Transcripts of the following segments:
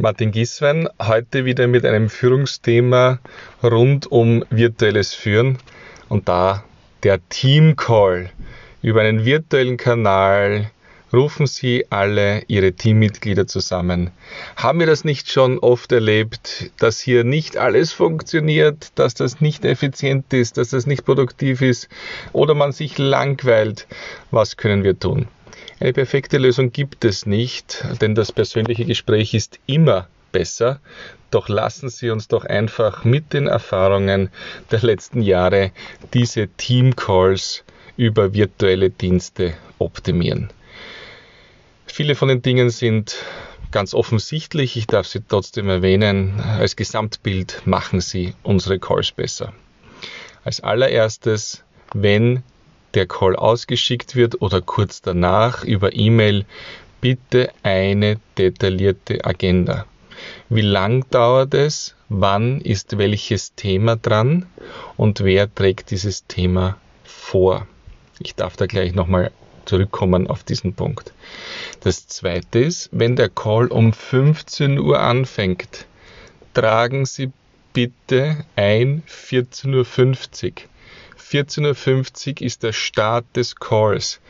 Martin Giswein, heute wieder mit einem Führungsthema rund um virtuelles Führen und da der Team Call. Über einen virtuellen Kanal rufen Sie alle Ihre Teammitglieder zusammen. Haben wir das nicht schon oft erlebt, dass hier nicht alles funktioniert, dass das nicht effizient ist, dass das nicht produktiv ist oder man sich langweilt? Was können wir tun? Eine perfekte Lösung gibt es nicht, denn das persönliche Gespräch ist immer besser. Doch lassen Sie uns doch einfach mit den Erfahrungen der letzten Jahre diese Team Calls über virtuelle Dienste optimieren. Viele von den Dingen sind ganz offensichtlich. Ich darf sie trotzdem erwähnen. Als Gesamtbild machen sie unsere Calls besser. Als allererstes, wenn der Call ausgeschickt wird oder kurz danach über E-Mail, bitte eine detaillierte Agenda. Wie lang dauert es? Wann ist welches Thema dran? Und wer trägt dieses Thema vor? Ich darf da gleich nochmal zurückkommen auf diesen Punkt. Das zweite ist, wenn der Call um 15 Uhr anfängt, tragen Sie bitte ein 14.50 Uhr. 14.50 Uhr ist der Start des Calls.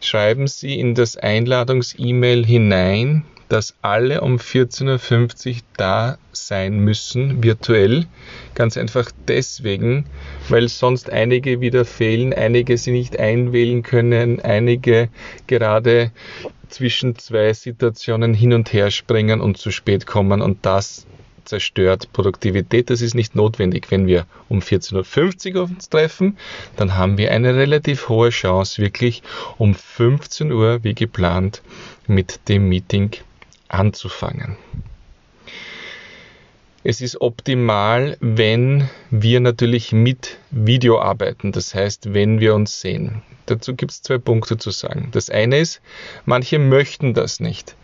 Schreiben Sie in das Einladungs-E-Mail hinein, dass alle um 14.50 Uhr da sein müssen, virtuell. Ganz einfach deswegen, weil sonst einige wieder fehlen, einige sie nicht einwählen können, einige gerade zwischen zwei Situationen hin und her springen und zu spät kommen und das zerstört Produktivität. Das ist nicht notwendig. Wenn wir um 14.50 Uhr uns treffen, dann haben wir eine relativ hohe Chance, wirklich um 15 Uhr, wie geplant, mit dem Meeting anzufangen. Es ist optimal, wenn wir natürlich mit Video arbeiten, das heißt, wenn wir uns sehen. Dazu gibt es zwei Punkte zu sagen. Das eine ist, manche möchten das nicht,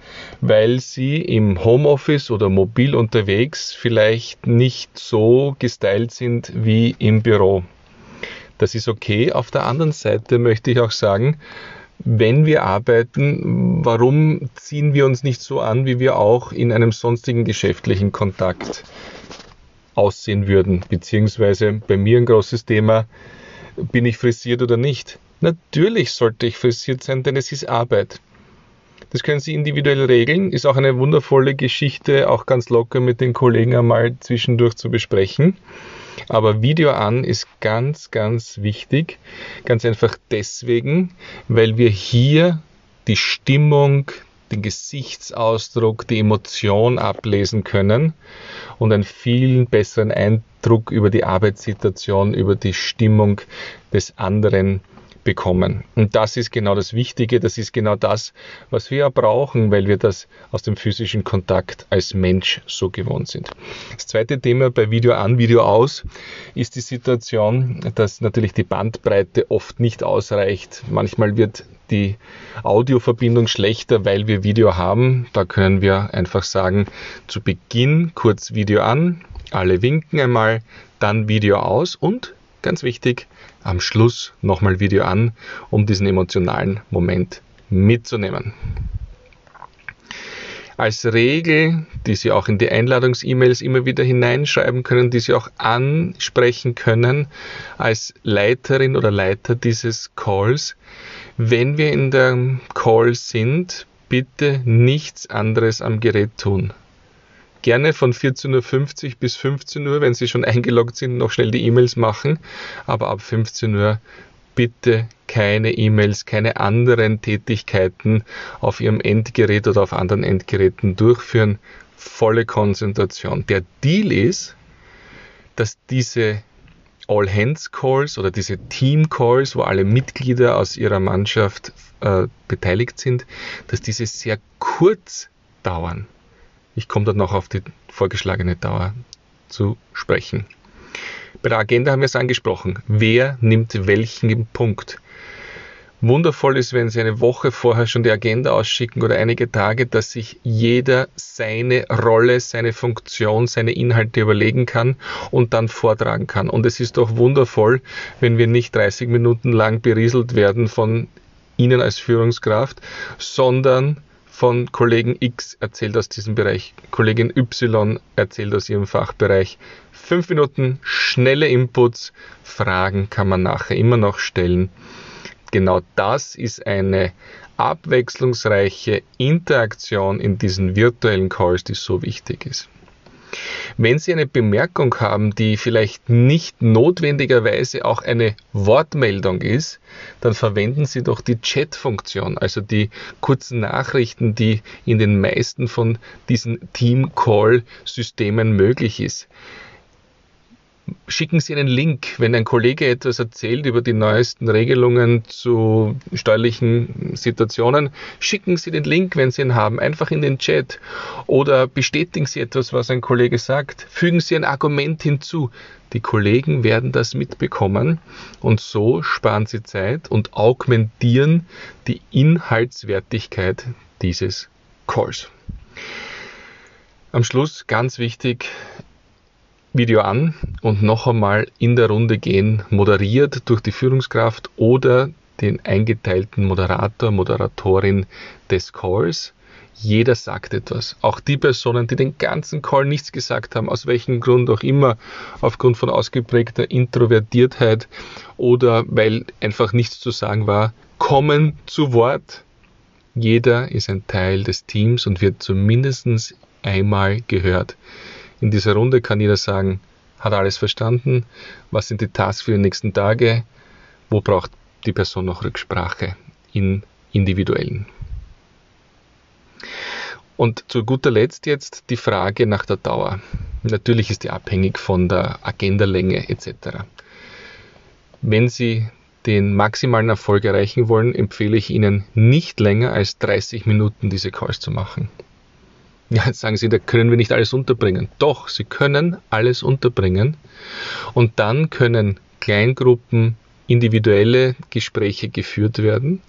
weil sie im Homeoffice oder mobil unterwegs vielleicht nicht so gestylt sind wie im Büro. Das ist okay. Auf der anderen Seite möchte ich auch sagen, wenn wir arbeiten, warum ziehen wir uns nicht so an, wie wir auch in einem sonstigen geschäftlichen Kontakt aussehen würden? Beziehungsweise bei mir ein großes Thema, bin ich frisiert oder nicht? Natürlich sollte ich frisiert sein, denn es ist Arbeit. Das können Sie individuell regeln, ist auch eine wundervolle Geschichte, auch ganz locker mit den Kollegen einmal zwischendurch zu besprechen. Aber Video an ist ganz, ganz wichtig. Ganz einfach deswegen, weil wir hier die Stimmung, den Gesichtsausdruck, die Emotion ablesen können und einen viel besseren Eindruck über die Arbeitssituation, über die Stimmung des anderen bekommen. Und das ist genau das Wichtige, das ist genau das, was wir ja brauchen, weil wir das aus dem physischen Kontakt als Mensch so gewohnt sind. Das zweite Thema bei Video an, Video aus ist die Situation, dass natürlich die Bandbreite oft nicht ausreicht. Manchmal wird die Audioverbindung schlechter, weil wir Video haben. Da können wir einfach sagen, zu Beginn kurz Video an, alle winken einmal, dann Video aus und ganz wichtig, am Schluss nochmal Video an, um diesen emotionalen Moment mitzunehmen. Als Regel, die Sie auch in die Einladungs-E-Mails immer wieder hineinschreiben können, die Sie auch ansprechen können als Leiterin oder Leiter dieses Calls, wenn wir in der Call sind, bitte nichts anderes am Gerät tun gerne von 14.50 Uhr bis 15 Uhr, wenn Sie schon eingeloggt sind, noch schnell die E-Mails machen. Aber ab 15 Uhr bitte keine E-Mails, keine anderen Tätigkeiten auf Ihrem Endgerät oder auf anderen Endgeräten durchführen. Volle Konzentration. Der Deal ist, dass diese All-Hands-Calls oder diese Team-Calls, wo alle Mitglieder aus ihrer Mannschaft äh, beteiligt sind, dass diese sehr kurz dauern. Ich komme dann noch auf die vorgeschlagene Dauer zu sprechen. Bei der Agenda haben wir es angesprochen. Wer nimmt welchen Punkt? Wundervoll ist, wenn Sie eine Woche vorher schon die Agenda ausschicken oder einige Tage, dass sich jeder seine Rolle, seine Funktion, seine Inhalte überlegen kann und dann vortragen kann. Und es ist doch wundervoll, wenn wir nicht 30 Minuten lang berieselt werden von Ihnen als Führungskraft, sondern von Kollegen X erzählt aus diesem Bereich, Kollegin Y erzählt aus ihrem Fachbereich. Fünf Minuten schnelle Inputs, Fragen kann man nachher immer noch stellen. Genau das ist eine abwechslungsreiche Interaktion in diesen virtuellen Calls, die so wichtig ist. Wenn Sie eine Bemerkung haben, die vielleicht nicht notwendigerweise auch eine Wortmeldung ist, dann verwenden Sie doch die Chat-Funktion, also die kurzen Nachrichten, die in den meisten von diesen Team-Call-Systemen möglich ist schicken Sie einen Link, wenn ein Kollege etwas erzählt über die neuesten Regelungen zu steuerlichen Situationen. Schicken Sie den Link, wenn Sie ihn haben, einfach in den Chat. Oder bestätigen Sie etwas, was ein Kollege sagt. Fügen Sie ein Argument hinzu. Die Kollegen werden das mitbekommen und so sparen Sie Zeit und augmentieren die Inhaltswertigkeit dieses Calls. Am Schluss ganz wichtig, Video an und noch einmal in der Runde gehen, moderiert durch die Führungskraft oder den eingeteilten Moderator, Moderatorin des Calls. Jeder sagt etwas. Auch die Personen, die den ganzen Call nichts gesagt haben, aus welchem Grund auch immer, aufgrund von ausgeprägter Introvertiertheit oder weil einfach nichts zu sagen war, kommen zu Wort. Jeder ist ein Teil des Teams und wird zumindest einmal gehört. In dieser Runde kann jeder sagen, hat alles verstanden, was sind die Tasks für die nächsten Tage, wo braucht die Person noch Rücksprache in individuellen. Und zu guter Letzt jetzt die Frage nach der Dauer. Natürlich ist die abhängig von der Agendalänge etc. Wenn Sie den maximalen Erfolg erreichen wollen, empfehle ich Ihnen nicht länger als 30 Minuten diese Calls zu machen. Ja, jetzt sagen Sie, da können wir nicht alles unterbringen. Doch, Sie können alles unterbringen und dann können Kleingruppen individuelle Gespräche geführt werden.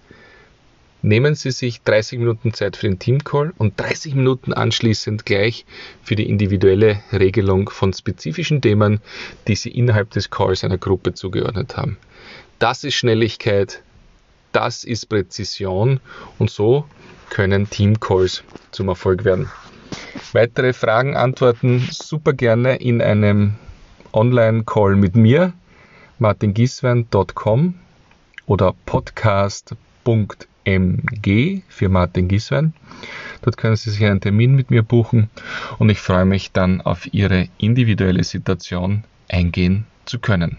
Nehmen Sie sich 30 Minuten Zeit für den Teamcall und 30 Minuten anschließend gleich für die individuelle Regelung von spezifischen Themen, die Sie innerhalb des Calls einer Gruppe zugeordnet haben. Das ist Schnelligkeit, das ist Präzision und so können Teamcalls zum Erfolg werden. Weitere Fragen, Antworten super gerne in einem Online-Call mit mir, martingiswein.com oder podcast.mg für Martin Giswein. Dort können Sie sich einen Termin mit mir buchen und ich freue mich dann auf Ihre individuelle Situation eingehen zu können.